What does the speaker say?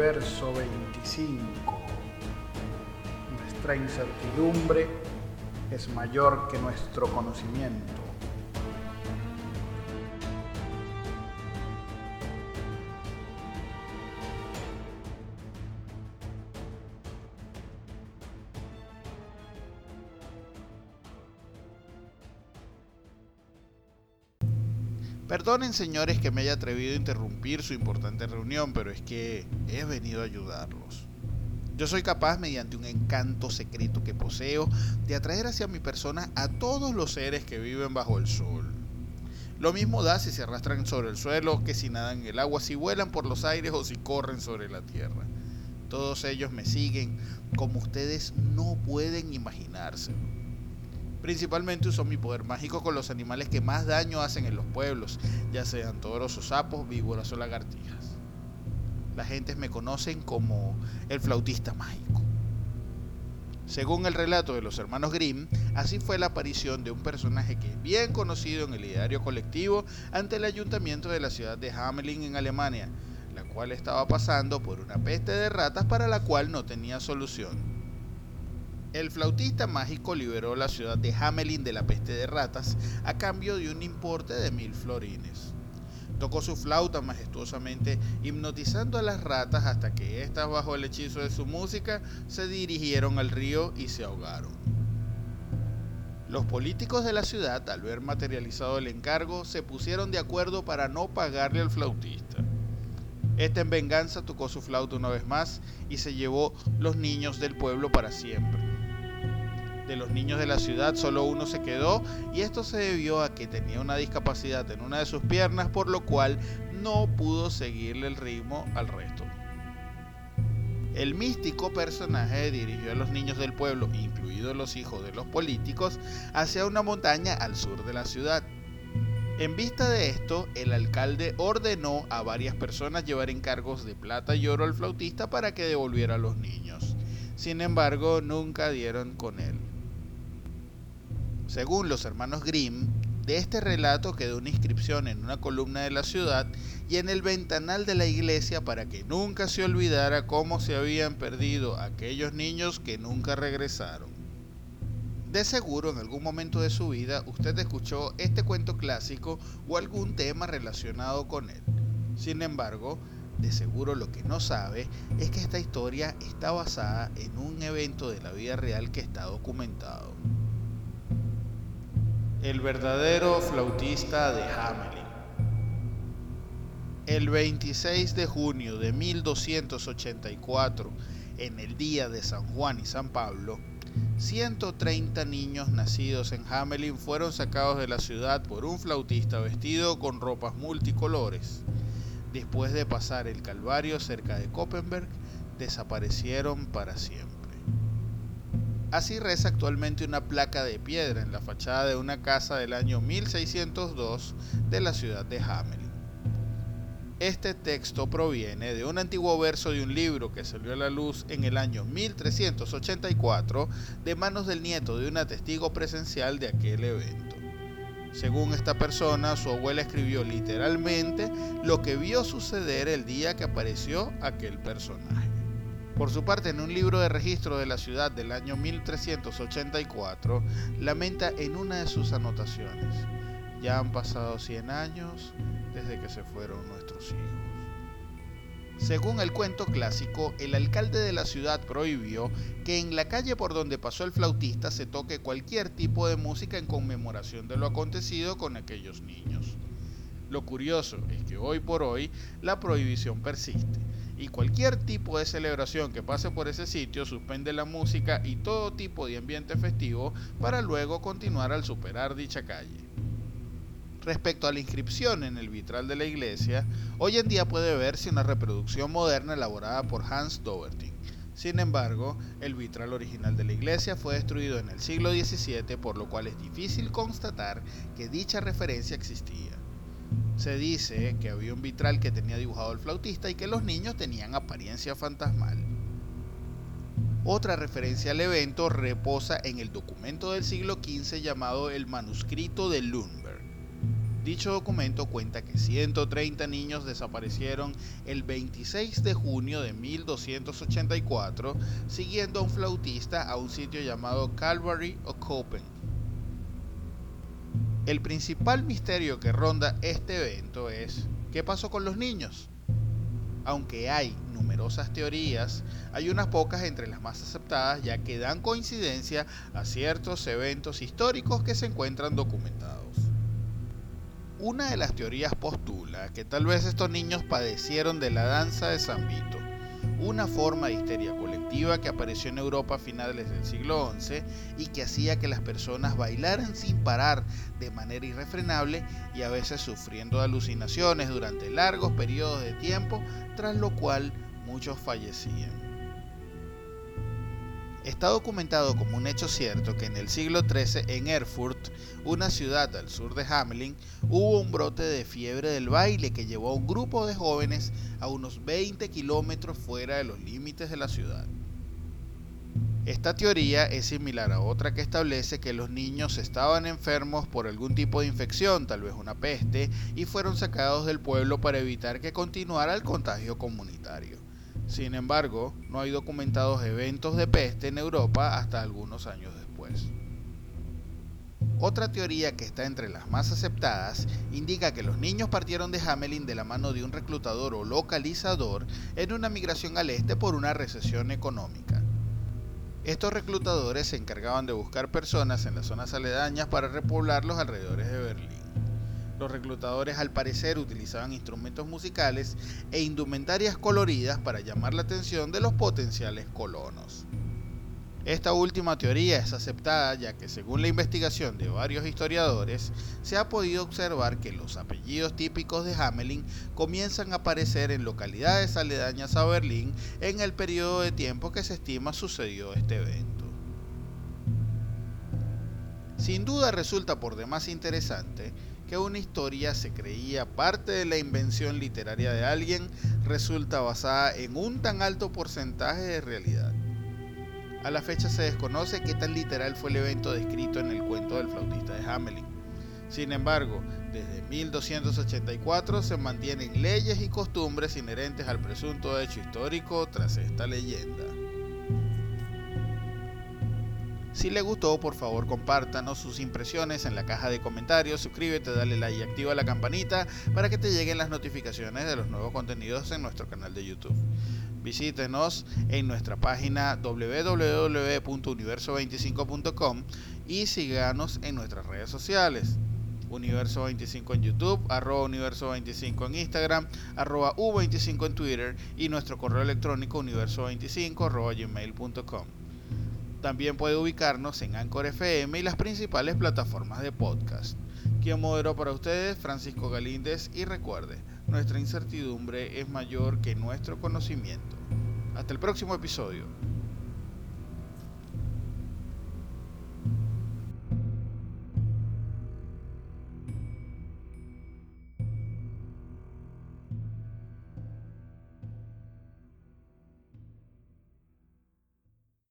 verso 25. Nuestra incertidumbre es mayor que nuestro conocimiento. Perdonen señores que me haya atrevido a interrumpir su importante reunión, pero es que he venido a ayudarlos. Yo soy capaz, mediante un encanto secreto que poseo, de atraer hacia mi persona a todos los seres que viven bajo el sol. Lo mismo da si se arrastran sobre el suelo, que si nadan en el agua, si vuelan por los aires o si corren sobre la tierra. Todos ellos me siguen como ustedes no pueden imaginárselo. Principalmente uso mi poder mágico con los animales que más daño hacen en los pueblos, ya sean toros o sapos, víboras o lagartijas. La gente me conocen como el flautista mágico. Según el relato de los hermanos Grimm, así fue la aparición de un personaje que es bien conocido en el ideario colectivo ante el ayuntamiento de la ciudad de Hamelin en Alemania, la cual estaba pasando por una peste de ratas para la cual no tenía solución. El flautista mágico liberó la ciudad de Hamelin de la peste de ratas a cambio de un importe de mil florines. Tocó su flauta majestuosamente, hipnotizando a las ratas hasta que éstas, bajo el hechizo de su música, se dirigieron al río y se ahogaron. Los políticos de la ciudad, al ver materializado el encargo, se pusieron de acuerdo para no pagarle al flautista. Este en venganza tocó su flauta una vez más y se llevó los niños del pueblo para siempre de los niños de la ciudad solo uno se quedó y esto se debió a que tenía una discapacidad en una de sus piernas por lo cual no pudo seguirle el ritmo al resto. El místico personaje dirigió a los niños del pueblo, incluidos los hijos de los políticos, hacia una montaña al sur de la ciudad. En vista de esto, el alcalde ordenó a varias personas llevar encargos de plata y oro al flautista para que devolviera a los niños. Sin embargo, nunca dieron con él. Según los hermanos Grimm, de este relato quedó una inscripción en una columna de la ciudad y en el ventanal de la iglesia para que nunca se olvidara cómo se habían perdido aquellos niños que nunca regresaron. De seguro en algún momento de su vida usted escuchó este cuento clásico o algún tema relacionado con él. Sin embargo, de seguro lo que no sabe es que esta historia está basada en un evento de la vida real que está documentado el verdadero flautista de Hamelin. El 26 de junio de 1284, en el día de San Juan y San Pablo, 130 niños nacidos en Hamelin fueron sacados de la ciudad por un flautista vestido con ropas multicolores. Después de pasar el Calvario cerca de Koppenberg, desaparecieron para siempre. Así reza actualmente una placa de piedra en la fachada de una casa del año 1602 de la ciudad de Hamelin. Este texto proviene de un antiguo verso de un libro que salió a la luz en el año 1384 de manos del nieto de una testigo presencial de aquel evento. Según esta persona, su abuela escribió literalmente lo que vio suceder el día que apareció aquel personaje. Por su parte, en un libro de registro de la ciudad del año 1384, lamenta en una de sus anotaciones, ya han pasado 100 años desde que se fueron nuestros hijos. Según el cuento clásico, el alcalde de la ciudad prohibió que en la calle por donde pasó el flautista se toque cualquier tipo de música en conmemoración de lo acontecido con aquellos niños. Lo curioso es que hoy por hoy la prohibición persiste y cualquier tipo de celebración que pase por ese sitio suspende la música y todo tipo de ambiente festivo para luego continuar al superar dicha calle. Respecto a la inscripción en el vitral de la iglesia, hoy en día puede verse una reproducción moderna elaborada por Hans Doverting. Sin embargo, el vitral original de la iglesia fue destruido en el siglo XVII, por lo cual es difícil constatar que dicha referencia existía. Se dice que había un vitral que tenía dibujado el flautista y que los niños tenían apariencia fantasmal. Otra referencia al evento reposa en el documento del siglo XV llamado el Manuscrito de Lundberg. Dicho documento cuenta que 130 niños desaparecieron el 26 de junio de 1284 siguiendo a un flautista a un sitio llamado Calvary o Copen. El principal misterio que ronda este evento es ¿qué pasó con los niños? Aunque hay numerosas teorías, hay unas pocas entre las más aceptadas ya que dan coincidencia a ciertos eventos históricos que se encuentran documentados. Una de las teorías postula que tal vez estos niños padecieron de la danza de San Vito, una forma de histeria colectiva que apareció en Europa a finales del siglo XI y que hacía que las personas bailaran sin parar de manera irrefrenable y a veces sufriendo de alucinaciones durante largos periodos de tiempo, tras lo cual muchos fallecían. Está documentado como un hecho cierto que en el siglo XIII en Erfurt, una ciudad al sur de Hamelin, hubo un brote de fiebre del baile que llevó a un grupo de jóvenes a unos 20 kilómetros fuera de los límites de la ciudad. Esta teoría es similar a otra que establece que los niños estaban enfermos por algún tipo de infección, tal vez una peste, y fueron sacados del pueblo para evitar que continuara el contagio comunitario. Sin embargo, no hay documentados eventos de peste en Europa hasta algunos años después. Otra teoría que está entre las más aceptadas indica que los niños partieron de Hamelin de la mano de un reclutador o localizador en una migración al este por una recesión económica. Estos reclutadores se encargaban de buscar personas en las zonas aledañas para repoblar los alrededores de Berlín. Los reclutadores al parecer utilizaban instrumentos musicales e indumentarias coloridas para llamar la atención de los potenciales colonos. Esta última teoría es aceptada ya que según la investigación de varios historiadores se ha podido observar que los apellidos típicos de Hamelin comienzan a aparecer en localidades aledañas a Berlín en el periodo de tiempo que se estima sucedió este evento. Sin duda resulta por demás interesante que una historia se creía parte de la invención literaria de alguien resulta basada en un tan alto porcentaje de realidad. A la fecha se desconoce qué tan literal fue el evento descrito en el cuento del flautista de Hamelin. Sin embargo, desde 1284 se mantienen leyes y costumbres inherentes al presunto hecho histórico tras esta leyenda. Si le gustó, por favor compártanos sus impresiones en la caja de comentarios, suscríbete, dale like y activa la campanita para que te lleguen las notificaciones de los nuevos contenidos en nuestro canal de YouTube. Visítenos en nuestra página www.universo25.com y síganos en nuestras redes sociales. Universo25 en YouTube, arroba Universo25 en Instagram, arroba U25 en Twitter y nuestro correo electrónico universo25 arroba gmail.com. También puede ubicarnos en Anchor FM y las principales plataformas de podcast. Quien moderó para ustedes, Francisco Galíndez, y recuerde, nuestra incertidumbre es mayor que nuestro conocimiento. Hasta el próximo episodio.